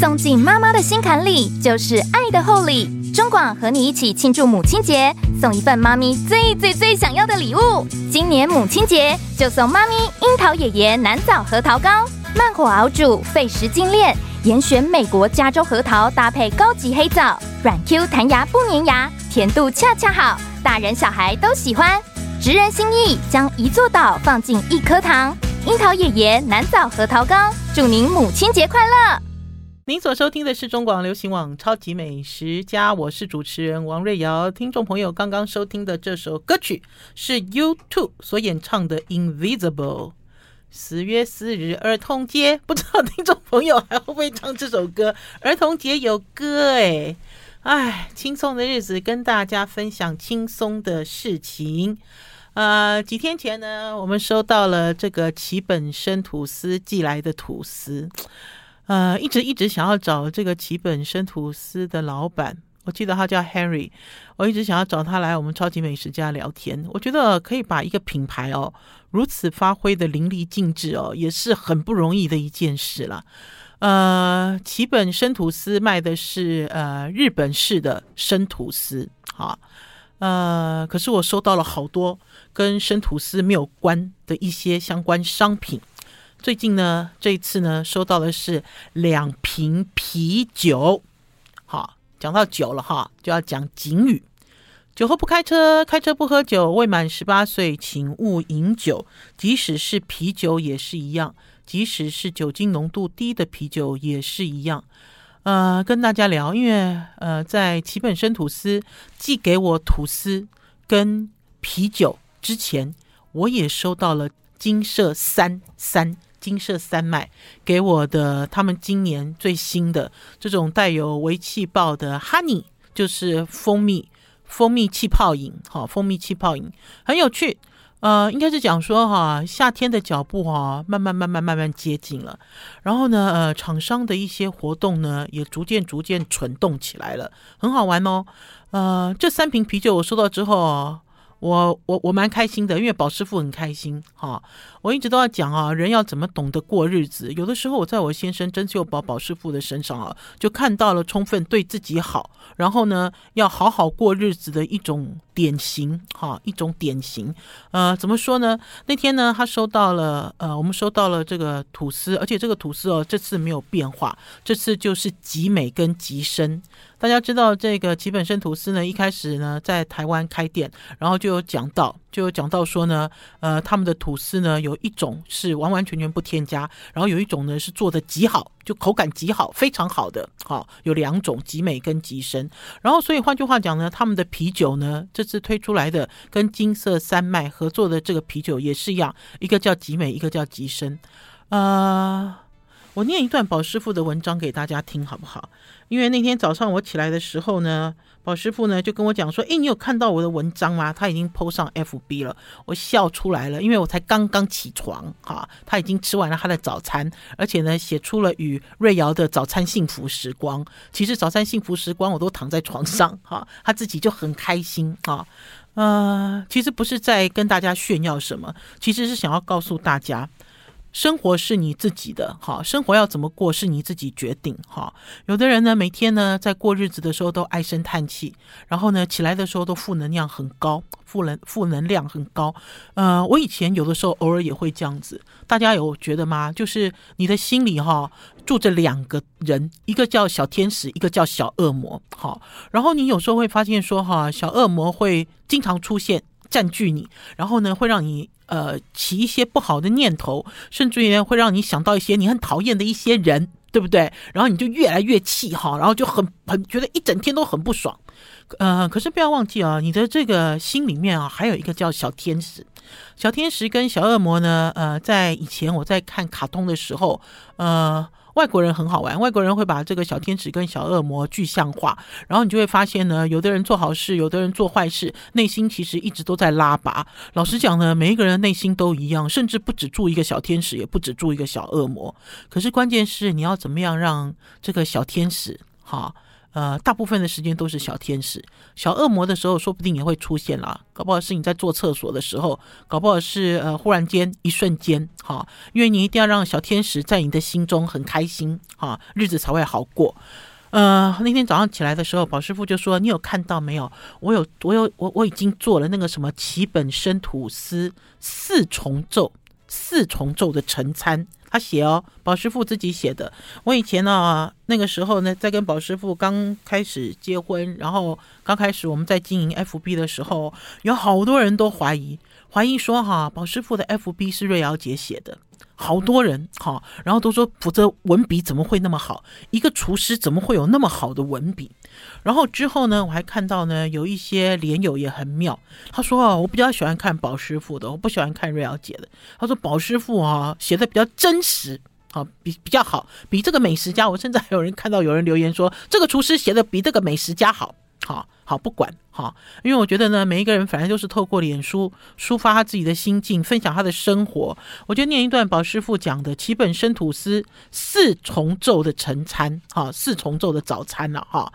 送进妈妈的心坎里，就是爱的厚礼。中广和你一起庆祝母亲节，送一份妈咪最最最想要的礼物。今年母亲节就送妈咪樱桃爷爷南枣核桃糕，慢火熬煮，费时精炼，严选美国加州核桃搭配高级黑枣，软 Q 弹牙不粘牙，甜度恰恰好，大人小孩都喜欢。直人心意，将一座岛放进一颗糖。樱桃爷爷南枣核桃糕，祝您母亲节快乐！您所收听的是中广流行网《超级美食家》，我是主持人王瑞瑶。听众朋友刚刚收听的这首歌曲是 U2 所演唱的《Invisible》。十月四日儿童节，不知道听众朋友还会不会唱这首歌？儿童节有歌哎，哎，轻松的日子跟大家分享轻松的事情。呃，几天前呢，我们收到了这个奇本生吐司寄来的吐司，呃，一直一直想要找这个奇本生吐司的老板，我记得他叫 Henry，我一直想要找他来我们超级美食家聊天。我觉得可以把一个品牌哦如此发挥的淋漓尽致哦，也是很不容易的一件事了。呃，奇本生吐司卖的是呃日本式的生吐司，好。呃，可是我收到了好多跟生吐司没有关的一些相关商品。最近呢，这一次呢，收到的是两瓶啤酒。好，讲到酒了哈，就要讲警语：酒后不开车，开车不喝酒，未满十八岁请勿饮酒。即使是啤酒也是一样，即使是酒精浓度低的啤酒也是一样。呃，跟大家聊，因为呃，在奇本生吐司寄给我吐司跟啤酒之前，我也收到了金色三三金色三麦给我的他们今年最新的这种带有微气泡的 honey，就是蜂蜜蜂蜜气泡饮，好，蜂蜜气泡饮很有趣。呃，应该是讲说哈，夏天的脚步哈，慢慢慢慢慢慢接近了。然后呢，呃，厂商的一些活动呢，也逐渐逐渐蠢动起来了，很好玩哦。呃，这三瓶啤酒我收到之后。我我我蛮开心的，因为宝师傅很开心哈。我一直都要讲啊，人要怎么懂得过日子。有的时候我在我先生真秀宝宝师傅的身上啊，就看到了充分对自己好，然后呢，要好好过日子的一种典型哈，一种典型。呃，怎么说呢？那天呢，他收到了呃，我们收到了这个吐司，而且这个吐司哦，这次没有变化，这次就是极美跟极深。大家知道这个吉本生吐司呢，一开始呢在台湾开店，然后就有讲到，就讲到说呢，呃，他们的吐司呢有一种是完完全全不添加，然后有一种呢是做的极好，就口感极好，非常好的，好、有两种极美跟极深。然后所以换句话讲呢，他们的啤酒呢这次推出来的跟金色三麦合作的这个啤酒也是一样，一个叫极美，一个叫极深，呃。我念一段宝师傅的文章给大家听，好不好？因为那天早上我起来的时候呢，宝师傅呢就跟我讲说：“诶，你有看到我的文章吗？”他已经 PO 上 FB 了，我笑出来了，因为我才刚刚起床，哈，他已经吃完了他的早餐，而且呢写出了与瑞瑶的早餐幸福时光。其实早餐幸福时光我都躺在床上，哈，他自己就很开心，哈，呃，其实不是在跟大家炫耀什么，其实是想要告诉大家。生活是你自己的，哈，生活要怎么过是你自己决定，哈。有的人呢，每天呢在过日子的时候都唉声叹气，然后呢起来的时候都负能量很高，负能负能量很高。呃，我以前有的时候偶尔也会这样子，大家有觉得吗？就是你的心里哈住着两个人，一个叫小天使，一个叫小恶魔，好。然后你有时候会发现说哈，小恶魔会经常出现。占据你，然后呢，会让你呃起一些不好的念头，甚至于，会让你想到一些你很讨厌的一些人，对不对？然后你就越来越气哈，然后就很很觉得一整天都很不爽。呃，可是不要忘记啊，你的这个心里面啊，还有一个叫小天使。小天使跟小恶魔呢，呃，在以前我在看卡通的时候，呃。外国人很好玩，外国人会把这个小天使跟小恶魔具象化，然后你就会发现呢，有的人做好事，有的人做坏事，内心其实一直都在拉拔。老实讲呢，每一个人内心都一样，甚至不止住一个小天使，也不止住一个小恶魔。可是关键是你要怎么样让这个小天使哈，呃，大部分的时间都是小天使、小恶魔的时候，说不定也会出现啦。搞不好是你在做厕所的时候，搞不好是呃，忽然间一瞬间，哈，因为你一定要让小天使在你的心中很开心，哈，日子才会好过。呃，那天早上起来的时候，宝师傅就说：“你有看到没有？我有，我有，我我已经做了那个什么奇本生吐司四重奏，四重奏的晨餐。”他写哦，宝师傅自己写的。我以前呢、那个时候呢，在跟宝师傅刚开始结婚，然后刚开始我们在经营 FB 的时候，有好多人都怀疑，怀疑说哈，宝师傅的 FB 是瑞瑶姐写的。好多人哈，然后都说，否则文笔怎么会那么好？一个厨师怎么会有那么好的文笔？然后之后呢，我还看到呢，有一些连友也很妙。他说啊，我比较喜欢看宝师傅的，我不喜欢看瑞瑶姐的。他说宝师傅啊，写的比较真实，啊，比比较好，比这个美食家。我甚至还有人看到有人留言说，这个厨师写的比这个美食家好。好不管哈，因为我觉得呢，每一个人反正就是透过脸书抒发他自己的心境，分享他的生活。我就念一段宝师傅讲的其本生吐司四重奏的晨餐，哈，四重奏的早餐了哈。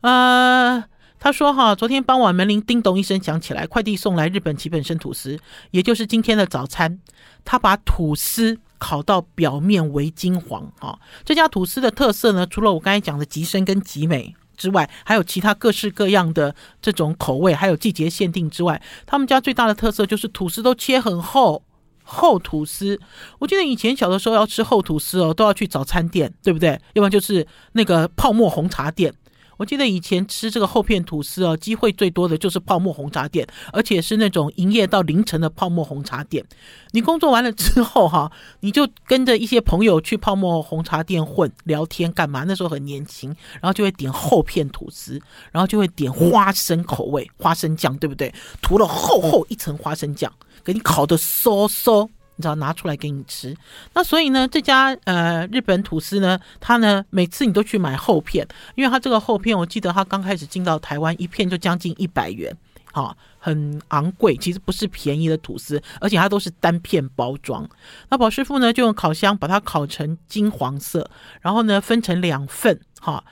呃，他说哈，昨天傍晚门铃叮咚一声响起来，快递送来日本其本生吐司，也就是今天的早餐。他把吐司烤到表面为金黄，哈，这家吐司的特色呢，除了我刚才讲的极深跟极美。之外，还有其他各式各样的这种口味，还有季节限定之外，他们家最大的特色就是吐司都切很厚，厚吐司。我记得以前小的时候要吃厚吐司哦，都要去早餐店，对不对？要不然就是那个泡沫红茶店。我记得以前吃这个厚片吐司哦，机会最多的就是泡沫红茶店，而且是那种营业到凌晨的泡沫红茶店。你工作完了之后哈，你就跟着一些朋友去泡沫红茶店混聊天干嘛？那时候很年轻，然后就会点厚片吐司，然后就会点花生口味，花生酱对不对？涂了厚厚一层花生酱，给你烤得酥酥。你知道拿出来给你吃，那所以呢，这家呃日本吐司呢，它呢每次你都去买厚片，因为它这个厚片，我记得它刚开始进到台湾，一片就将近一百元，好、很昂贵，其实不是便宜的吐司，而且它都是单片包装。那宝师傅呢就用烤箱把它烤成金黄色，然后呢分成两份，哈、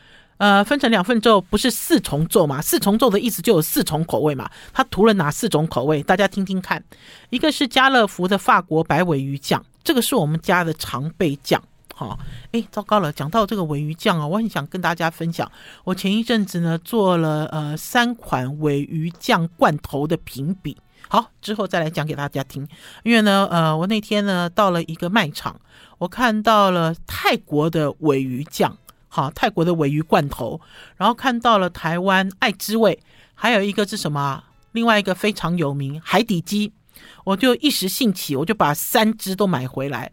呃，分成两份之后，不是四重奏嘛？四重奏的意思就有四重口味嘛。它涂了哪四种口味？大家听听看。一个是家乐福的法国白尾鱼酱，这个是我们家的常备酱。好、哎，糟糕了，讲到这个尾鱼酱啊，我很想跟大家分享。我前一阵子呢做了呃三款尾鱼酱罐头的评比，好，之后再来讲给大家听。因为呢，呃，我那天呢到了一个卖场，我看到了泰国的尾鱼酱。好，泰国的尾鱼罐头，然后看到了台湾爱之味，还有一个是什么？另外一个非常有名海底鸡，我就一时兴起，我就把三只都买回来。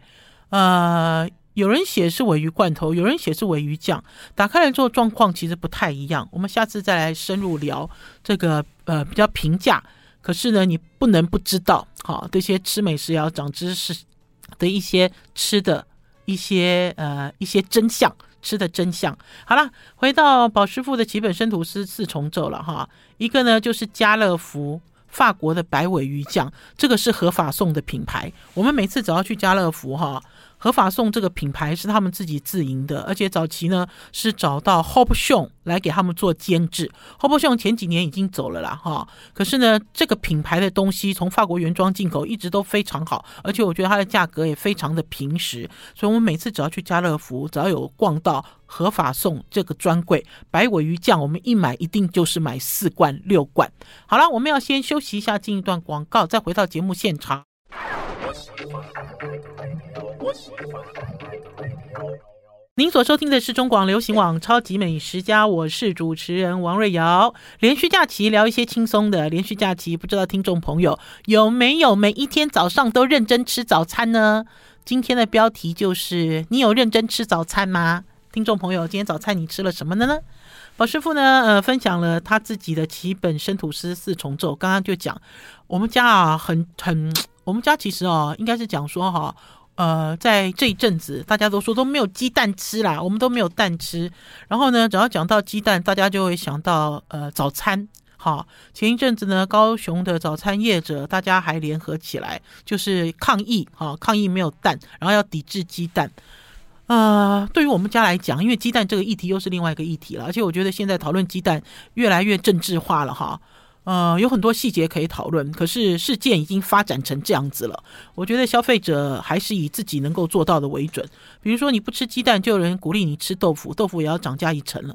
呃，有人写是尾鱼罐头，有人写是尾鱼酱，打开来之后状况其实不太一样。我们下次再来深入聊这个呃比较平价，可是呢你不能不知道，好，这些吃美食要长知识的一些吃的一些呃一些真相。吃的真相。好了，回到宝师傅的几本生吐司四重奏了哈。一个呢就是家乐福法国的白尾鱼酱，这个是合法送的品牌。我们每次只要去家乐福哈。合法送这个品牌是他们自己自营的，而且早期呢是找到 Hope Show 来给他们做监制。Hope Show 前几年已经走了啦，哈，可是呢这个品牌的东西从法国原装进口一直都非常好，而且我觉得它的价格也非常的平实，所以我们每次只要去家乐福，只要有逛到合法送这个专柜白尾鱼酱，我们一买一定就是买四罐六罐。好了，我们要先休息一下，进一段广告，再回到节目现场。您所收听的是中广流行网《超级美食家》，我是主持人王瑞瑶。连续假期聊一些轻松的。连续假期，不知道听众朋友有没有每一天早上都认真吃早餐呢？今天的标题就是：你有认真吃早餐吗？听众朋友，今天早餐你吃了什么呢？宝师傅呢？呃，分享了他自己的奇本生吐司四重奏。刚刚就讲我们家啊，很很。我们家其实哦，应该是讲说哈，呃，在这一阵子，大家都说都没有鸡蛋吃啦，我们都没有蛋吃。然后呢，只要讲到鸡蛋，大家就会想到呃早餐。好，前一阵子呢，高雄的早餐业者大家还联合起来，就是抗议，哈，抗议没有蛋，然后要抵制鸡蛋。呃，对于我们家来讲，因为鸡蛋这个议题又是另外一个议题了，而且我觉得现在讨论鸡蛋越来越政治化了哈。呃，有很多细节可以讨论，可是事件已经发展成这样子了。我觉得消费者还是以自己能够做到的为准。比如说，你不吃鸡蛋，就有人鼓励你吃豆腐，豆腐也要涨价一成了。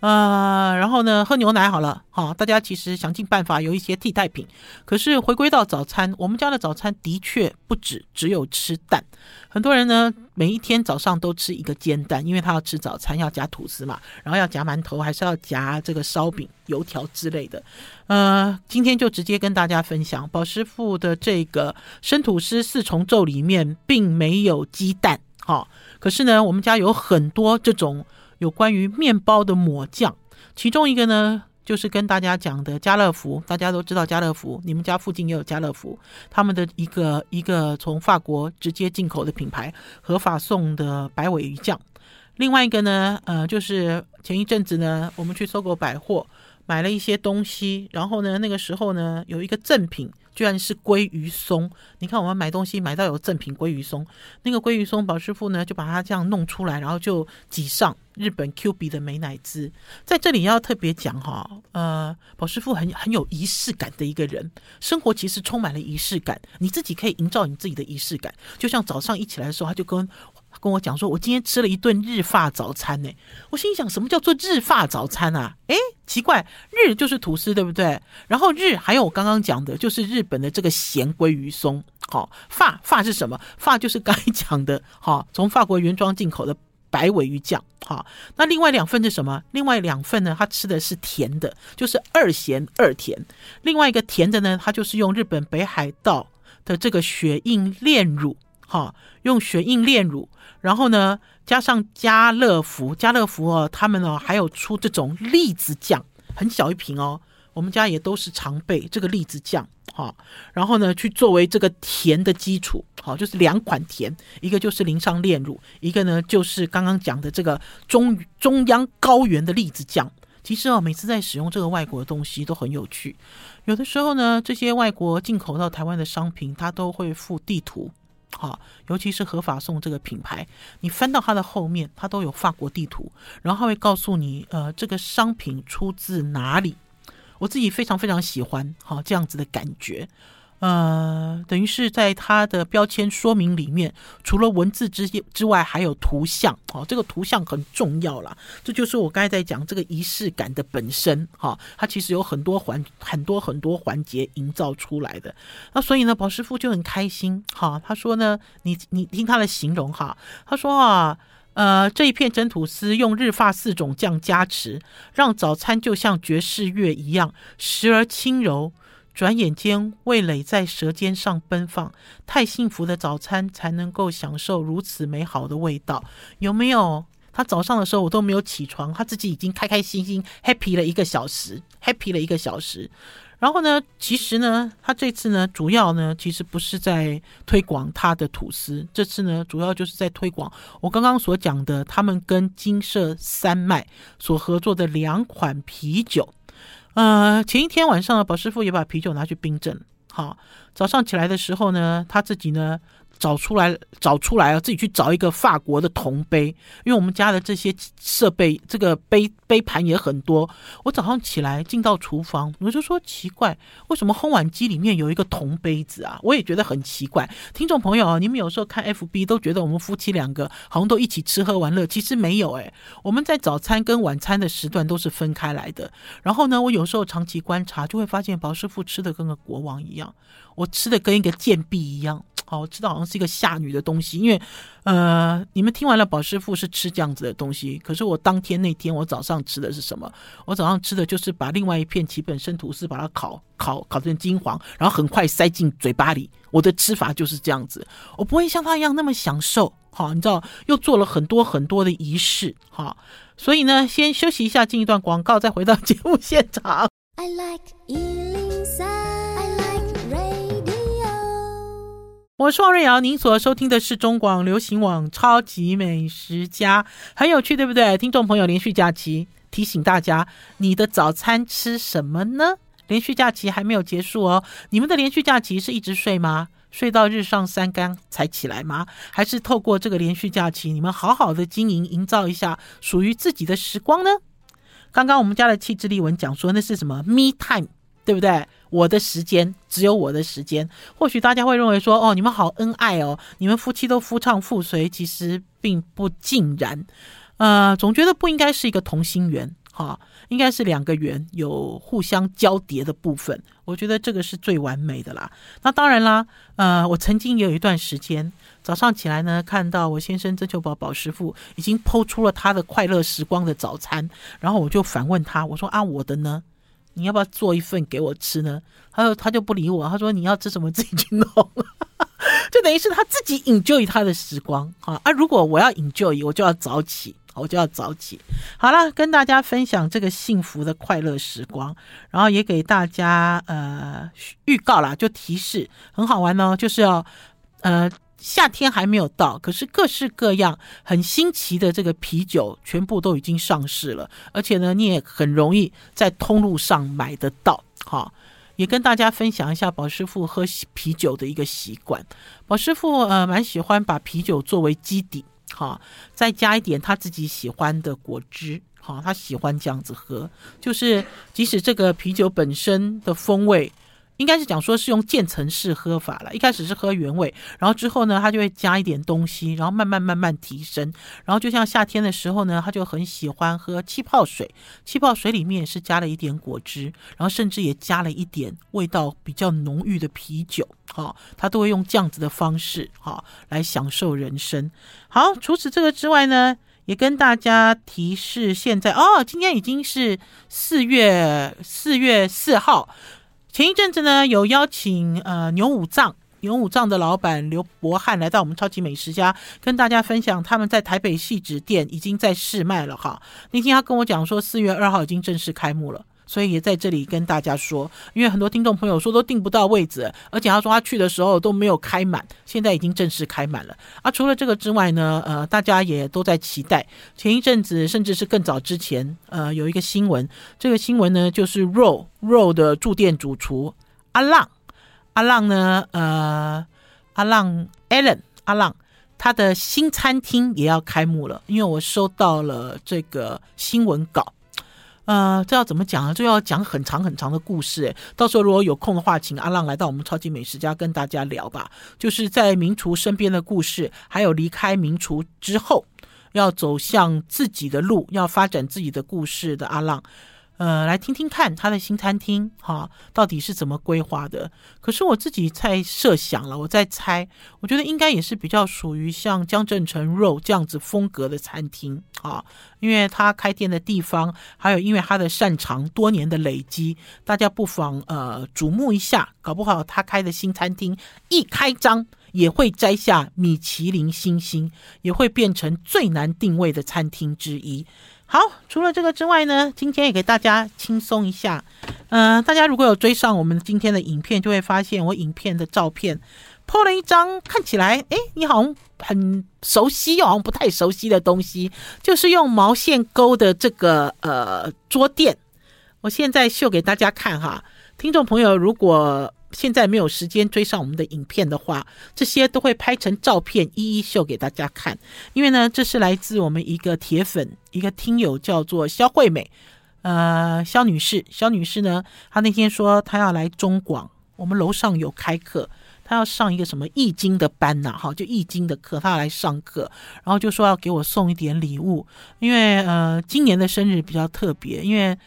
呃，然后呢，喝牛奶好了，好，大家其实想尽办法有一些替代品。可是回归到早餐，我们家的早餐的确不止只有吃蛋。很多人呢，每一天早上都吃一个煎蛋，因为他要吃早餐要夹吐司嘛，然后要夹馒头，还是要夹这个烧饼、油条之类的。呃，今天就直接跟大家分享，宝师傅的这个生吐司四重奏里面并没有鸡蛋，好。可是呢，我们家有很多这种。有关于面包的抹酱，其中一个呢，就是跟大家讲的家乐福，大家都知道家乐福，你们家附近也有家乐福，他们的一个一个从法国直接进口的品牌，合法送的白尾鱼酱。另外一个呢，呃，就是前一阵子呢，我们去搜狗百货买了一些东西，然后呢，那个时候呢，有一个赠品。居然是鲑鱼松！你看，我们买东西买到有赠品鲑鱼松，那个鲑鱼松，宝师傅呢就把它这样弄出来，然后就挤上日本 Q 比的美乃滋。在这里要特别讲哈，呃，宝师傅很很有仪式感的一个人，生活其实充满了仪式感，你自己可以营造你自己的仪式感。就像早上一起来的时候，他就跟跟我讲说，我今天吃了一顿日发早餐呢。我心想，什么叫做日发早餐啊？诶，奇怪，日就是吐司，对不对？然后日还有我刚刚讲的，就是日本的这个咸鲑鱼松。好，发发是什么？发就是刚才讲的，好，从法国原装进口的白尾鱼酱。好，那另外两份是什么？另外两份呢？他吃的是甜的，就是二咸二甜。另外一个甜的呢，他就是用日本北海道的这个雪印炼乳，好，用雪印炼乳。然后呢，加上家乐福，家乐福哦，他们哦还有出这种栗子酱，很小一瓶哦。我们家也都是常备这个栗子酱，哈。然后呢，去作为这个甜的基础，好，就是两款甜，一个就是淋上炼乳，一个呢就是刚刚讲的这个中中央高原的栗子酱。其实哦，每次在使用这个外国的东西都很有趣。有的时候呢，这些外国进口到台湾的商品，它都会附地图。好，尤其是合法送这个品牌，你翻到它的后面，它都有法国地图，然后它会告诉你，呃，这个商品出自哪里。我自己非常非常喜欢，好，这样子的感觉。呃，等于是在它的标签说明里面，除了文字之之外，还有图像。哦，这个图像很重要啦。这就是我刚才在讲这个仪式感的本身。哈，它其实有很多环、很多很多环节营造出来的。那所以呢，宝师傅就很开心。哈，他说呢，你你听他的形容哈，他说啊，呃，这一片真吐司用日发四种酱加持，让早餐就像爵士乐一样，时而轻柔。转眼间，味蕾在舌尖上奔放，太幸福的早餐才能够享受如此美好的味道，有没有？他早上的时候我都没有起床，他自己已经开开心心 happy 了一个小时，happy 了一个小时。然后呢，其实呢，他这次呢，主要呢，其实不是在推广他的吐司，这次呢，主要就是在推广我刚刚所讲的，他们跟金色山脉所合作的两款啤酒。呃，前一天晚上呢，宝师傅也把啤酒拿去冰镇。好，早上起来的时候呢，他自己呢。找出来，找出来啊！自己去找一个法国的铜杯，因为我们家的这些设备，这个杯杯盘也很多。我早上起来进到厨房，我就说奇怪，为什么烘碗机里面有一个铜杯子啊？我也觉得很奇怪。听众朋友，你们有时候看 FB 都觉得我们夫妻两个好像都一起吃喝玩乐，其实没有诶，我们在早餐跟晚餐的时段都是分开来的。然后呢，我有时候长期观察，就会发现宝师傅吃的跟个国王一样，我吃的跟一个贱婢一样。好，我知道好像是一个下女的东西，因为，呃，你们听完了，宝师傅是吃这样子的东西，可是我当天那天我早上吃的是什么？我早上吃的就是把另外一片奇本生吐司把它烤烤烤成金黄，然后很快塞进嘴巴里。我的吃法就是这样子，我不会像他一样那么享受。好，你知道，又做了很多很多的仪式。好，所以呢，先休息一下，进一段广告，再回到节目现场。I like 我是王瑞瑶，您所收听的是中广流行网《超级美食家》，很有趣，对不对？听众朋友，连续假期提醒大家，你的早餐吃什么呢？连续假期还没有结束哦，你们的连续假期是一直睡吗？睡到日上三竿才起来吗？还是透过这个连续假期，你们好好的经营，营造一下属于自己的时光呢？刚刚我们家的气质丽文讲说，那是什么 me time，对不对？我的时间只有我的时间。或许大家会认为说，哦，你们好恩爱哦，你们夫妻都夫唱妇随，其实并不尽然。呃，总觉得不应该是一个同心圆。哈，应该是两个圆有互相交叠的部分，我觉得这个是最完美的啦。那当然啦，呃，我曾经也有一段时间，早上起来呢，看到我先生曾秋宝宝师傅已经 po 出了他的快乐时光的早餐，然后我就反问他，我说啊，我的呢？你要不要做一份给我吃呢？他说他就不理我，他说你要吃什么自己去弄，就等于是他自己 enjoy 他的时光啊。啊，如果我要 enjoy，我就要早起。我就要早起，好了，跟大家分享这个幸福的快乐时光，然后也给大家呃预告啦，就提示很好玩哦，就是要呃夏天还没有到，可是各式各样很新奇的这个啤酒全部都已经上市了，而且呢，你也很容易在通路上买得到。哈，也跟大家分享一下宝师傅喝啤酒的一个习惯，宝师傅呃蛮喜欢把啤酒作为基底。哈，再加一点他自己喜欢的果汁，好，他喜欢这样子喝，就是即使这个啤酒本身的风味。应该是讲说是用渐层式喝法了，一开始是喝原味，然后之后呢，他就会加一点东西，然后慢慢慢慢提升。然后就像夏天的时候呢，他就很喜欢喝气泡水，气泡水里面是加了一点果汁，然后甚至也加了一点味道比较浓郁的啤酒，好，他都会用这样子的方式，好，来享受人生。好，除此这个之外呢，也跟大家提示，现在哦，今天已经是四月四月四号。前一阵子呢，有邀请呃牛五藏牛五藏的老板刘伯汉来到我们超级美食家，跟大家分享他们在台北戏纸店已经在试卖了哈。那天他跟我讲说，四月二号已经正式开幕了。所以也在这里跟大家说，因为很多听众朋友说都订不到位置，而且他说他去的时候都没有开满，现在已经正式开满了。啊，除了这个之外呢，呃，大家也都在期待。前一阵子甚至是更早之前，呃，有一个新闻，这个新闻呢就是 Roll Roll 的驻店主厨阿浪，阿浪呢，呃，阿浪 Allen 阿浪，他的新餐厅也要开幕了，因为我收到了这个新闻稿。呃，这要怎么讲啊？这要讲很长很长的故事诶。到时候如果有空的话，请阿浪来到我们超级美食家跟大家聊吧。就是在名厨身边的故事，还有离开名厨之后，要走向自己的路，要发展自己的故事的阿浪。呃，来听听看他的新餐厅哈，到底是怎么规划的？可是我自己在设想了，我在猜，我觉得应该也是比较属于像江振成肉这样子风格的餐厅啊，因为他开店的地方，还有因为他的擅长多年的累积，大家不妨呃瞩目一下，搞不好他开的新餐厅一开张也会摘下米其林星星，也会变成最难定位的餐厅之一。好，除了这个之外呢，今天也给大家轻松一下。嗯、大家如果有追上我们今天的影片，就会发现我影片的照片 po 了一张看起来，诶，你好像很熟悉又好像不太熟悉的东西，就是用毛线勾的这个呃桌垫。我现在秀给大家看哈，听众朋友如果。现在没有时间追上我们的影片的话，这些都会拍成照片，一一秀给大家看。因为呢，这是来自我们一个铁粉，一个听友叫做肖惠美，呃，肖女士。肖女士呢，她那天说她要来中广，我们楼上有开课，她要上一个什么易经的班呐，哈，就易经的课，她要来上课，然后就说要给我送一点礼物，因为呃，今年的生日比较特别，因为。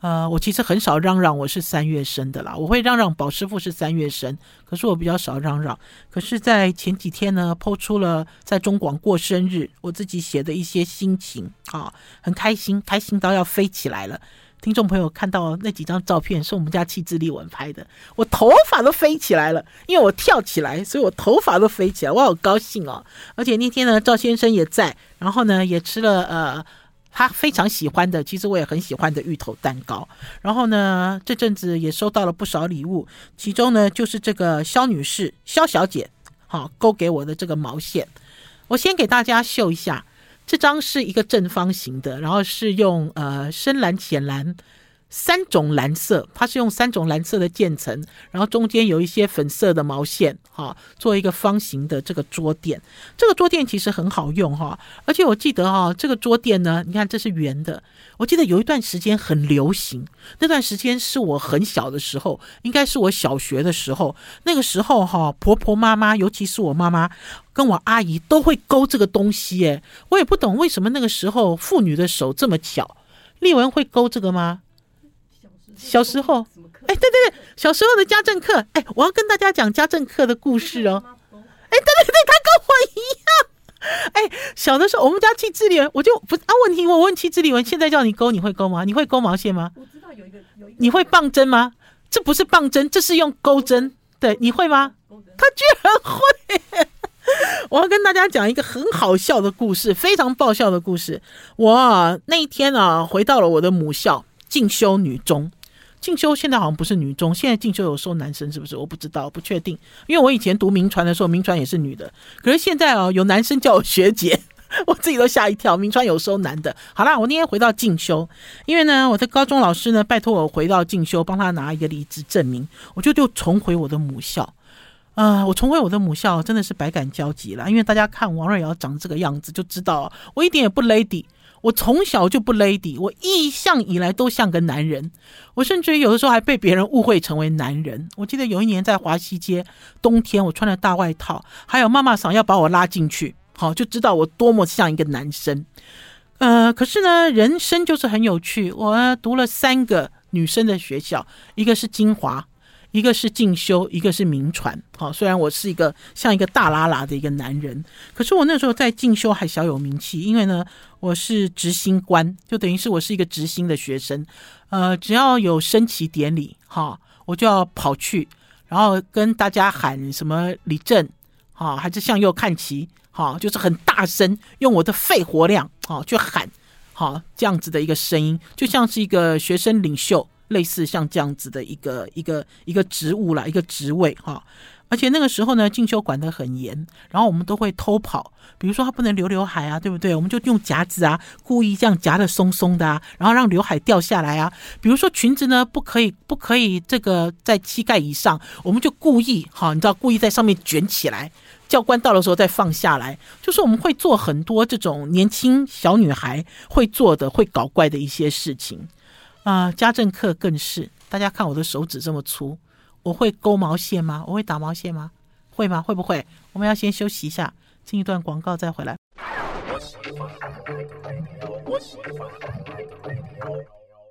呃，我其实很少嚷嚷我是三月生的啦，我会嚷嚷宝师傅是三月生，可是我比较少嚷嚷。可是，在前几天呢抛出了在中广过生日，我自己写的一些心情啊，很开心，开心到要飞起来了。听众朋友看到那几张照片是我们家气质丽文拍的，我头发都飞起来了，因为我跳起来，所以我头发都飞起来，我好高兴哦。而且那天呢，赵先生也在，然后呢，也吃了呃。他非常喜欢的，其实我也很喜欢的芋头蛋糕。然后呢，这阵子也收到了不少礼物，其中呢就是这个肖女士、肖小姐，好勾给我的这个毛线。我先给大家秀一下，这张是一个正方形的，然后是用呃深蓝、浅蓝三种蓝色，它是用三种蓝色的渐层，然后中间有一些粉色的毛线，哈，做一个方形的这个桌垫。这个桌垫其实很好用，哈，而且我记得哈，这个桌垫呢，你看这是圆的。我记得有一段时间很流行，那段时间是我很小的时候，应该是我小学的时候。那个时候哈，婆婆妈妈，尤其是我妈妈跟我阿姨都会勾这个东西，哎，我也不懂为什么那个时候妇女的手这么巧。丽文会勾这个吗？小时候，哎，对对对，小时候的家政课，哎，我要跟大家讲家政课的故事哦。哎，对对对，他跟我一样。哎，小的时候，我们家气质里，我就不啊，问题我问气质里文，现在叫你勾，你会勾吗？你会勾毛线吗？我知道有一个，有一个，你会棒针吗？这不是棒针，这是用钩针。对，你会吗？他居然会。我要跟大家讲一个很好笑的故事，非常爆笑的故事。我啊，那一天啊，回到了我的母校进修女中。进修现在好像不是女中，现在进修有收男生是不是？我不知道，不确定。因为我以前读铭传的时候，铭传也是女的。可是现在啊，有男生叫我学姐，我自己都吓一跳。铭传有收男的。好啦，我那天回到进修，因为呢，我的高中老师呢，拜托我回到进修，帮他拿一个离职证明，我就就重回我的母校。啊、我重回我的母校，真的是百感交集了。因为大家看王瑞瑶长这个样子，就知道我一点也不 lady。我从小就不 lady，我一向以来都像个男人，我甚至于有的时候还被别人误会成为男人。我记得有一年在华西街，冬天我穿了大外套，还有妈妈想要把我拉进去，好，就知道我多么像一个男生。呃，可是呢，人生就是很有趣。我读了三个女生的学校，一个是金华。一个是进修，一个是名传。好，虽然我是一个像一个大喇喇的一个男人，可是我那时候在进修还小有名气，因为呢，我是执行官，就等于是我是一个执行的学生。呃，只要有升旗典礼，哈，我就要跑去，然后跟大家喊什么立正，哈，还是向右看齐，哈，就是很大声，用我的肺活量，哈，去喊，好，这样子的一个声音，就像是一个学生领袖。类似像这样子的一个一个一个职务啦，一个职位哈，而且那个时候呢，进修管得很严，然后我们都会偷跑，比如说他不能留刘海啊，对不对？我们就用夹子啊，故意这样夹得松松的啊，然后让刘海掉下来啊。比如说裙子呢，不可以不可以这个在膝盖以上，我们就故意哈，你知道故意在上面卷起来，教官到的时候再放下来，就是我们会做很多这种年轻小女孩会做的会搞怪的一些事情。啊、家政课更是，大家看我的手指这么粗，我会勾毛线吗？我会打毛线吗？会吗？会不会？我们要先休息一下，进一段广告再回来。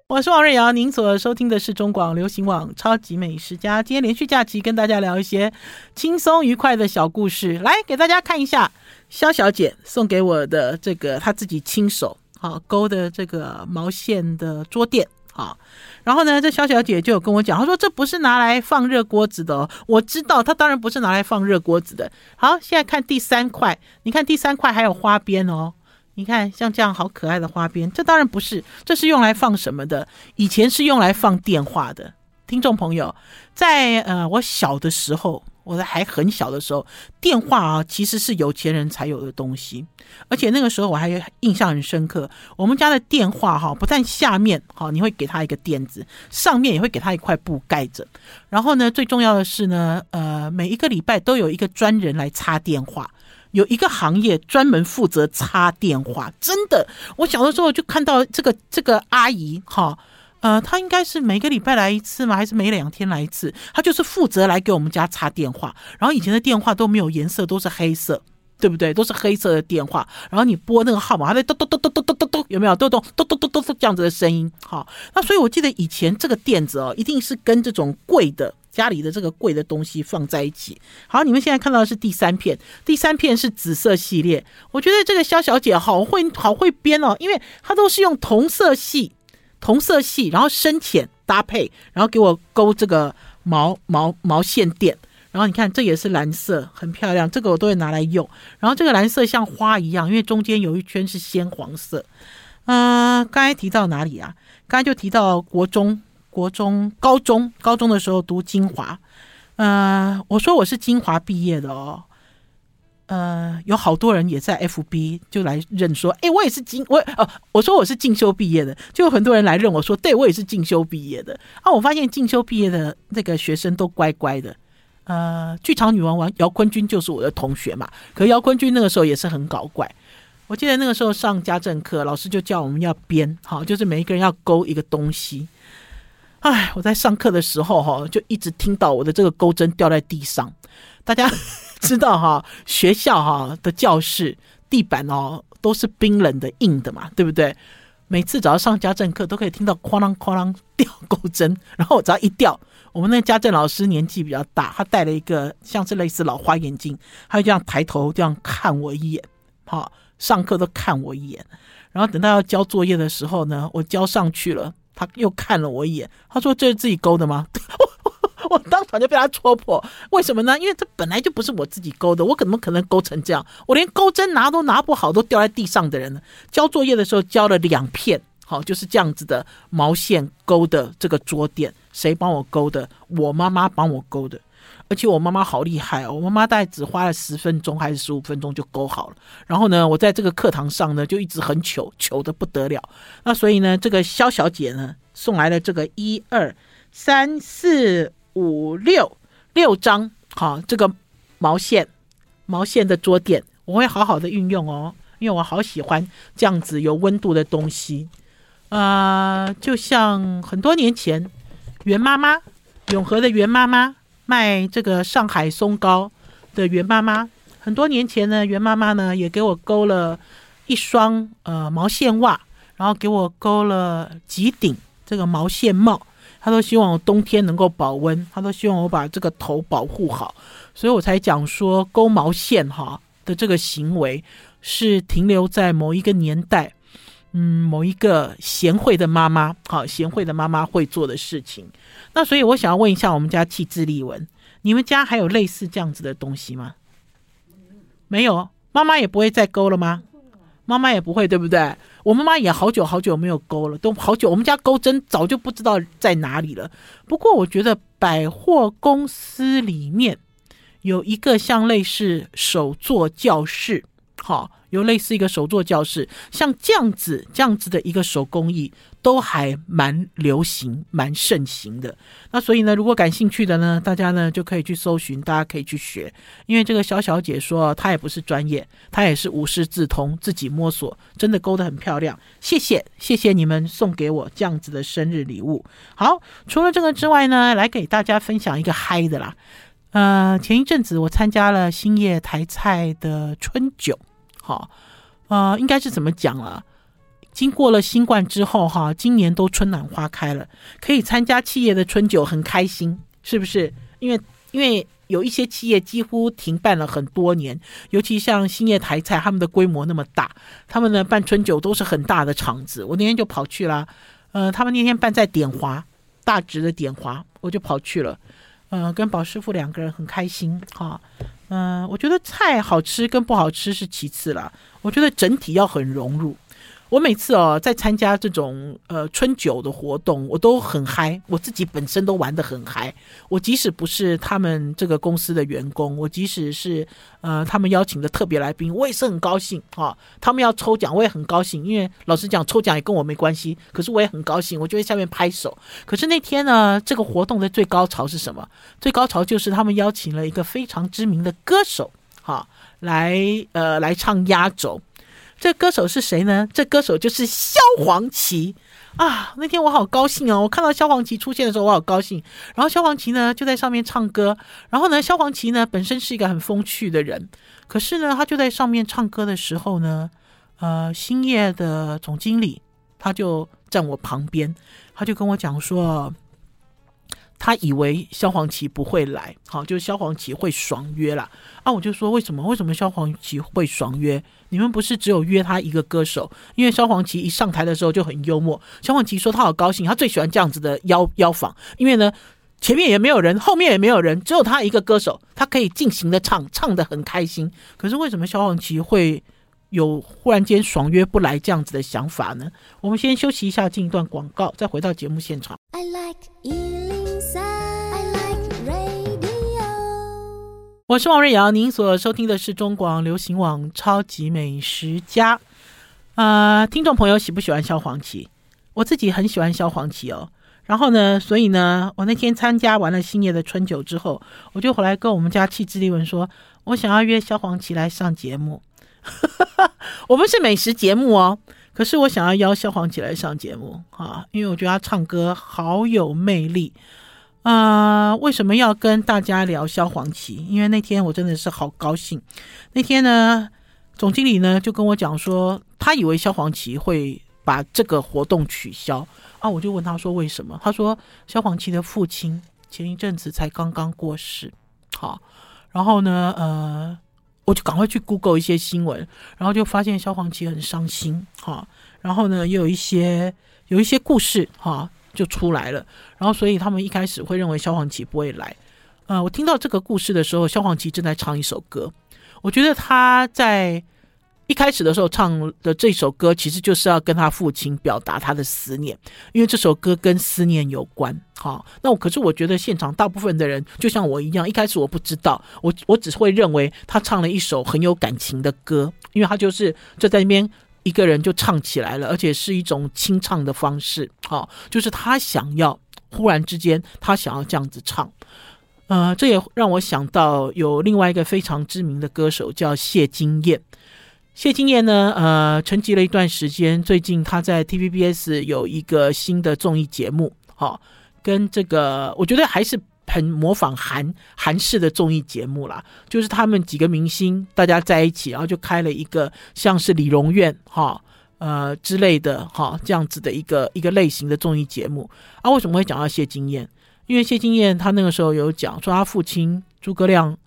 我是王瑞瑶，您所收听的是中广流行网超级美食家。今天连续假期，跟大家聊一些轻松愉快的小故事，来给大家看一下肖小姐送给我的这个她自己亲手啊勾的这个毛线的桌垫。啊，然后呢，这小小姐就有跟我讲，她说这不是拿来放热锅子的哦。我知道，她当然不是拿来放热锅子的。好，现在看第三块，你看第三块还有花边哦。你看像这样好可爱的花边，这当然不是，这是用来放什么的？以前是用来放电话的。听众朋友，在呃我小的时候。我在还很小的时候，电话啊其实是有钱人才有的东西，而且那个时候我还印象很深刻。我们家的电话哈，不但下面哈你会给他一个垫子，上面也会给他一块布盖着。然后呢，最重要的是呢，呃，每一个礼拜都有一个专人来插电话，有一个行业专门负责插电话。真的，我小的时候就看到这个这个阿姨哈。呃，他应该是每个礼拜来一次吗？还是每两天来一次？他就是负责来给我们家插电话。然后以前的电话都没有颜色，都是黑色，对不对？都是黑色的电话。然后你拨那个号码，它在咚咚咚咚咚咚咚咚，有没有？咚咚咚咚咚咚这样子的声音。好，那所以我记得以前这个垫子哦，一定是跟这种贵的家里的这个贵的东西放在一起。好，你们现在看到的是第三片，第三片是紫色系列。我觉得这个肖小姐好会好会编哦，因为她都是用同色系。同色系，然后深浅搭配，然后给我勾这个毛毛毛线垫，然后你看这也是蓝色，很漂亮，这个我都会拿来用。然后这个蓝色像花一样，因为中间有一圈是鲜黄色。嗯、呃，刚才提到哪里啊？刚才就提到国中、国中、高中，高中的时候读金华。嗯、呃，我说我是金华毕业的哦。呃，有好多人也在 FB 就来认说，哎，我也是进我哦，我说我是进修毕业的，就有很多人来认我说，对我也是进修毕业的啊。我发现进修毕业的那个学生都乖乖的。呃，剧场女王王姚坤君就是我的同学嘛，可姚坤君那个时候也是很搞怪。我记得那个时候上家政课，老师就叫我们要编，好，就是每一个人要勾一个东西。哎，我在上课的时候哈，就一直听到我的这个钩针掉在地上。大家知道哈，学校哈的教室地板哦都是冰冷的硬的嘛，对不对？每次只要上家政课，都可以听到哐啷哐啷 掉钩针，然后我只要一掉。我们那家政老师年纪比较大，他戴了一个像是类似老花眼镜，他就这样抬头这样看我一眼，好，上课都看我一眼，然后等到要交作业的时候呢，我交上去了，他又看了我一眼，他说：“这是自己勾的吗？” 我当场就被他戳破，为什么呢？因为这本来就不是我自己勾的，我怎么可能勾成这样？我连钩针拿都拿不好，都掉在地上的人呢？交作业的时候交了两片。好，就是这样子的毛线勾的这个桌垫，谁帮我勾的？我妈妈帮我勾的，而且我妈妈好厉害哦！我妈妈大概只花了十分钟还是十五分钟就勾好了。然后呢，我在这个课堂上呢就一直很糗，糗的不得了。那所以呢，这个肖小姐呢送来了这个一二三四五六六张，好，这个毛线毛线的桌垫，我会好好的运用哦，因为我好喜欢这样子有温度的东西。呃，就像很多年前，袁妈妈，永和的袁妈妈卖这个上海松糕的袁妈妈，很多年前呢，袁妈妈呢也给我勾了一双呃毛线袜，然后给我勾了几顶这个毛线帽，他都希望我冬天能够保温，他都希望我把这个头保护好，所以我才讲说勾毛线哈的这个行为是停留在某一个年代。嗯，某一个贤惠的妈妈，好，贤惠的妈妈会做的事情。那所以，我想要问一下我们家气质丽文，你们家还有类似这样子的东西吗？没有，妈妈也不会再勾了吗？妈妈也不会，对不对？我妈妈也好久好久没有勾了，都好久。我们家钩针早就不知道在哪里了。不过，我觉得百货公司里面有一个像类似手作教室，好。有类似一个手作教室，像这样子这样子的一个手工艺，都还蛮流行、蛮盛行的。那所以呢，如果感兴趣的呢，大家呢就可以去搜寻，大家可以去学。因为这个小小姐说，她也不是专业，她也是无师自通，自己摸索，真的勾得很漂亮。谢谢，谢谢你们送给我这样子的生日礼物。好，除了这个之外呢，来给大家分享一个嗨的啦。呃，前一阵子我参加了兴业台菜的春酒。好，呃，应该是怎么讲了？经过了新冠之后，哈，今年都春暖花开了，可以参加企业的春酒，很开心，是不是？因为因为有一些企业几乎停办了很多年，尤其像兴业台菜，他们的规模那么大，他们呢办春酒都是很大的场子。我那天就跑去了，呃，他们那天办在典华，大直的典华，我就跑去了，呃，跟宝师傅两个人很开心，哈。嗯、我觉得菜好吃跟不好吃是其次啦，我觉得整体要很融入。我每次哦在参加这种呃春酒的活动，我都很嗨，我自己本身都玩得很嗨。我即使不是他们这个公司的员工，我即使是呃他们邀请的特别来宾，我也是很高兴啊。他们要抽奖，我也很高兴，因为老实讲，抽奖也跟我没关系。可是我也很高兴，我就在下面拍手。可是那天呢，这个活动的最高潮是什么？最高潮就是他们邀请了一个非常知名的歌手，哈，来呃来唱压轴。这歌手是谁呢？这歌手就是萧煌奇啊！那天我好高兴哦，我看到萧煌奇出现的时候，我好高兴。然后萧煌奇呢就在上面唱歌，然后呢，萧煌奇呢本身是一个很风趣的人，可是呢，他就在上面唱歌的时候呢，呃，星夜的总经理他就站我旁边，他就跟我讲说。他以为萧煌奇不会来，好，就是萧煌奇会爽约啦。啊！我就说为什么？为什么萧煌奇会爽约？你们不是只有约他一个歌手？因为萧煌奇一上台的时候就很幽默。萧煌奇说他好高兴，他最喜欢这样子的邀邀访，因为呢前面也没有人，后面也没有人，只有他一个歌手，他可以尽情的唱，唱得很开心。可是为什么萧煌奇会有忽然间爽约不来这样子的想法呢？我们先休息一下，进一段广告，再回到节目现场。I like 我是王瑞瑶，您所收听的是中广流行网《超级美食家》。啊、呃，听众朋友喜不喜欢萧煌奇？我自己很喜欢萧煌奇哦。然后呢，所以呢，我那天参加完了星夜的春酒之后，我就回来跟我们家气质丽文说，我想要约萧煌奇来上节目。我们是美食节目哦，可是我想要邀萧煌奇来上节目啊，因为我觉得他唱歌好有魅力。啊、为什么要跟大家聊萧煌奇？因为那天我真的是好高兴。那天呢，总经理呢就跟我讲说，他以为萧煌奇会把这个活动取消啊。我就问他说为什么？他说萧煌奇的父亲前一阵子才刚刚过世。好，然后呢，呃，我就赶快去 Google 一些新闻，然后就发现萧煌奇很伤心。哈，然后呢，也有一些有一些故事。哈。就出来了，然后所以他们一开始会认为萧煌奇不会来。呃，我听到这个故事的时候，萧煌奇正在唱一首歌。我觉得他在一开始的时候唱的这首歌，其实就是要跟他父亲表达他的思念，因为这首歌跟思念有关。好，那我可是我觉得现场大部分的人就像我一样，一开始我不知道，我我只会认为他唱了一首很有感情的歌，因为他就是就在那边。一个人就唱起来了，而且是一种清唱的方式，好、哦，就是他想要忽然之间，他想要这样子唱，呃，这也让我想到有另外一个非常知名的歌手叫谢金燕。谢金燕呢，呃，沉寂了一段时间，最近他在 TVBS 有一个新的综艺节目，好、哦，跟这个我觉得还是。很模仿韩韩式的综艺节目啦，就是他们几个明星大家在一起，然后就开了一个像是李荣院哈呃之类的哈这样子的一个一个类型的综艺节目啊。为什么会讲到谢金燕？因为谢金燕她那个时候有讲说，她父亲诸葛亮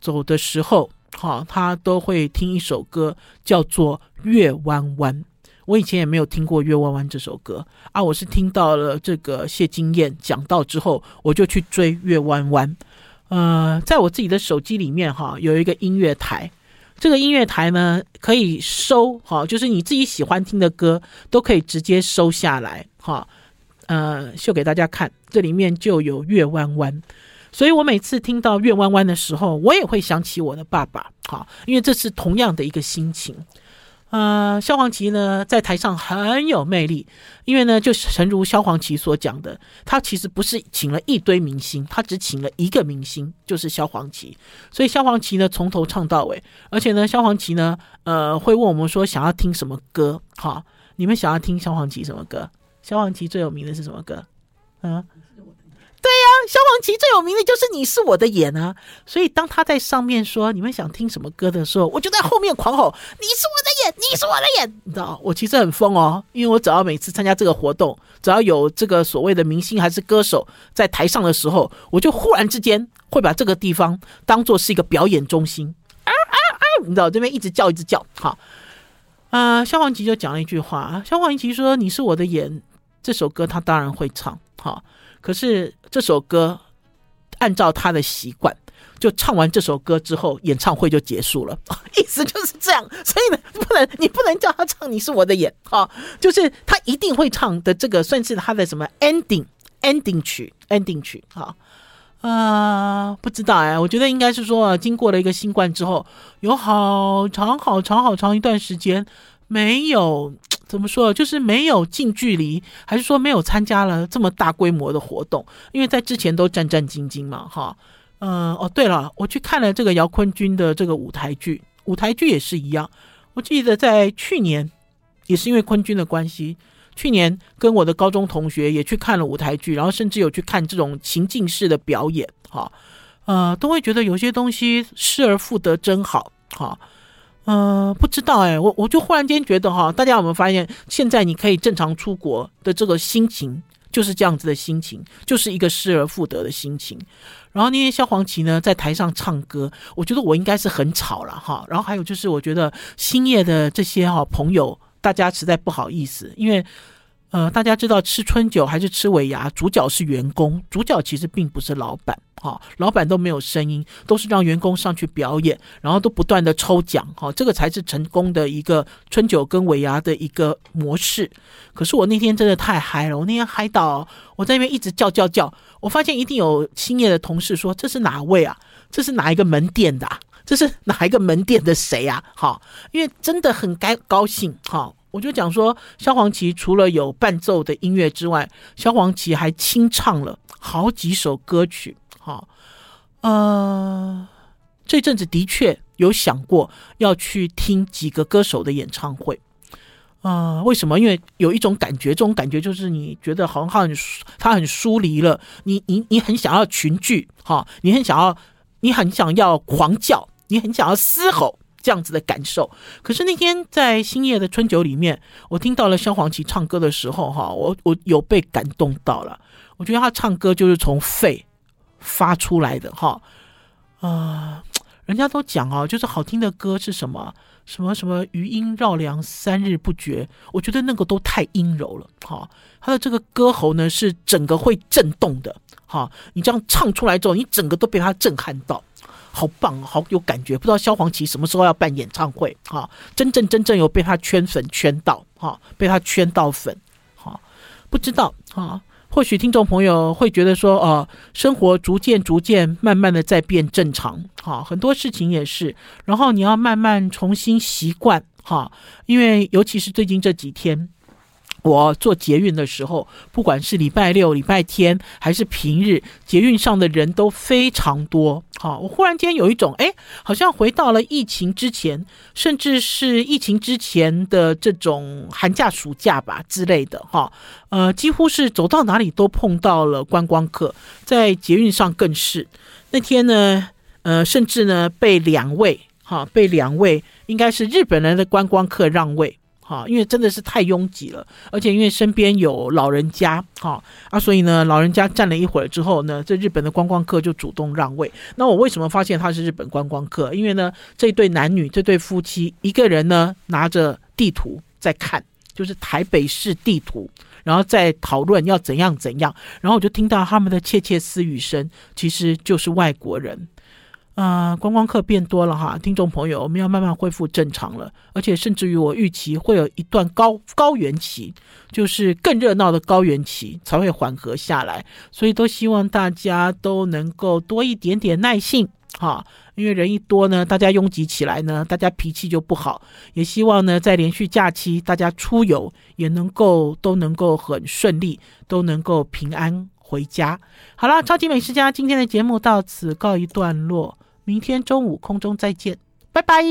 走的时候哈，他都会听一首歌叫做《月弯弯》。我以前也没有听过《月弯弯》这首歌啊，我是听到了这个谢金燕讲到之后，我就去追《月弯弯》。呃，在我自己的手机里面哈，有一个音乐台，这个音乐台呢可以收哈，就是你自己喜欢听的歌都可以直接收下来哈。呃，秀给大家看，这里面就有《月弯弯》，所以我每次听到《月弯弯》的时候，我也会想起我的爸爸哈，因为这是同样的一个心情。呃，萧煌奇呢，在台上很有魅力，因为呢，就诚如萧煌奇所讲的，他其实不是请了一堆明星，他只请了一个明星，就是萧煌奇。所以萧煌奇呢，从头唱到尾，而且呢，萧煌奇呢，呃，会问我们说想要听什么歌？好，你们想要听萧煌奇什么歌？萧煌奇最有名的是什么歌？嗯。对呀、啊，萧煌奇最有名的就是你是我的眼啊！所以当他在上面说你们想听什么歌的时候，我就在后面狂吼：“你是我的眼，你是我的眼！”你知道，我其实很疯哦，因为我只要每次参加这个活动，只要有这个所谓的明星还是歌手在台上的时候，我就忽然之间会把这个地方当做是一个表演中心啊啊啊！你知道，这边一直叫一直叫，好啊、呃。萧煌奇就讲了一句话：“萧煌奇说你是我的眼。”这首歌他当然会唱，好。可是这首歌，按照他的习惯，就唱完这首歌之后，演唱会就结束了，意思就是这样。所以呢，不能你不能叫他唱《你是我的眼》啊，就是他一定会唱的这个，算是他的什么 ending ending 曲 ending 曲啊。啊，不知道哎，我觉得应该是说，经过了一个新冠之后，有好长好长好长一段时间没有。怎么说？就是没有近距离，还是说没有参加了这么大规模的活动？因为在之前都战战兢兢嘛，哈。嗯，哦，对了，我去看了这个姚坤军的这个舞台剧，舞台剧也是一样。我记得在去年，也是因为坤军的关系，去年跟我的高中同学也去看了舞台剧，然后甚至有去看这种情境式的表演，哈，呃，都会觉得有些东西失而复得真好，哈。呃，不知道哎，我我就忽然间觉得哈，大家有没有发现，现在你可以正常出国的这个心情就是这样子的心情，就是一个失而复得的心情。然后那天萧煌奇呢在台上唱歌，我觉得我应该是很吵了哈。然后还有就是，我觉得星夜的这些哈朋友，大家实在不好意思，因为。呃，大家知道吃春酒还是吃尾牙，主角是员工，主角其实并不是老板，哈、老板都没有声音，都是让员工上去表演，然后都不断的抽奖，哈、这个才是成功的一个春酒跟尾牙的一个模式。可是我那天真的太嗨了，我那天嗨到我在那边一直叫叫叫，我发现一定有星夜的同事说，这是哪位啊？这是哪一个门店的？这是哪一个门店的谁啊？哈，因为真的很该高兴哈。我就讲说，萧煌奇除了有伴奏的音乐之外，萧煌奇还清唱了好几首歌曲。哈，呃，这阵子的确有想过要去听几个歌手的演唱会。啊、为什么？因为有一种感觉，这种感觉就是你觉得好像他很他很疏离了，你你你很想要群聚，哈，你很想要，你很想要狂叫，你很想要嘶吼，这样子的感受。可是那天在星夜的春酒里面，我听到了萧煌奇唱歌的时候，哈，我我有被感动到了。我觉得他唱歌就是从肺发出来的，哈，啊、人家都讲哦，就是好听的歌是什么？什么什么余音绕梁三日不绝，我觉得那个都太阴柔了。哈，他的这个歌喉呢是整个会震动的。哈，你这样唱出来之后，你整个都被他震撼到，好棒，好有感觉。不知道萧煌奇什么时候要办演唱会？哈，真正真正有被他圈粉圈到，哈，被他圈到粉，哈，不知道，哈。或许听众朋友会觉得说，哦，生活逐渐逐渐慢慢的在变正常，哈，很多事情也是，然后你要慢慢重新习惯，哈，因为尤其是最近这几天。我坐捷运的时候，不管是礼拜六、礼拜天还是平日，捷运上的人都非常多。好，我忽然间有一种，哎，好像回到了疫情之前，甚至是疫情之前的这种寒假、暑假吧之类的。哈，呃，几乎是走到哪里都碰到了观光客，在捷运上更是。那天呢，呃，甚至呢被两位，哈，被两位应该是日本人的观光客让位。哈，因为真的是太拥挤了，而且因为身边有老人家，哈啊，所以呢，老人家站了一会儿之后呢，这日本的观光客就主动让位。那我为什么发现他是日本观光客？因为呢，这对男女，这对夫妻，一个人呢拿着地图在看，就是台北市地图，然后在讨论要怎样怎样，然后我就听到他们的窃窃私语声，其实就是外国人。啊、呃，观光客变多了哈，听众朋友，我们要慢慢恢复正常了，而且甚至于我预期会有一段高高原期，就是更热闹的高原期才会缓和下来，所以都希望大家都能够多一点点耐性哈，因为人一多呢，大家拥挤起来呢，大家脾气就不好，也希望呢在连续假期大家出游也能够都能够很顺利，都能够平安回家。好了，超级美食家今天的节目到此告一段落。明天中午空中再见，拜拜。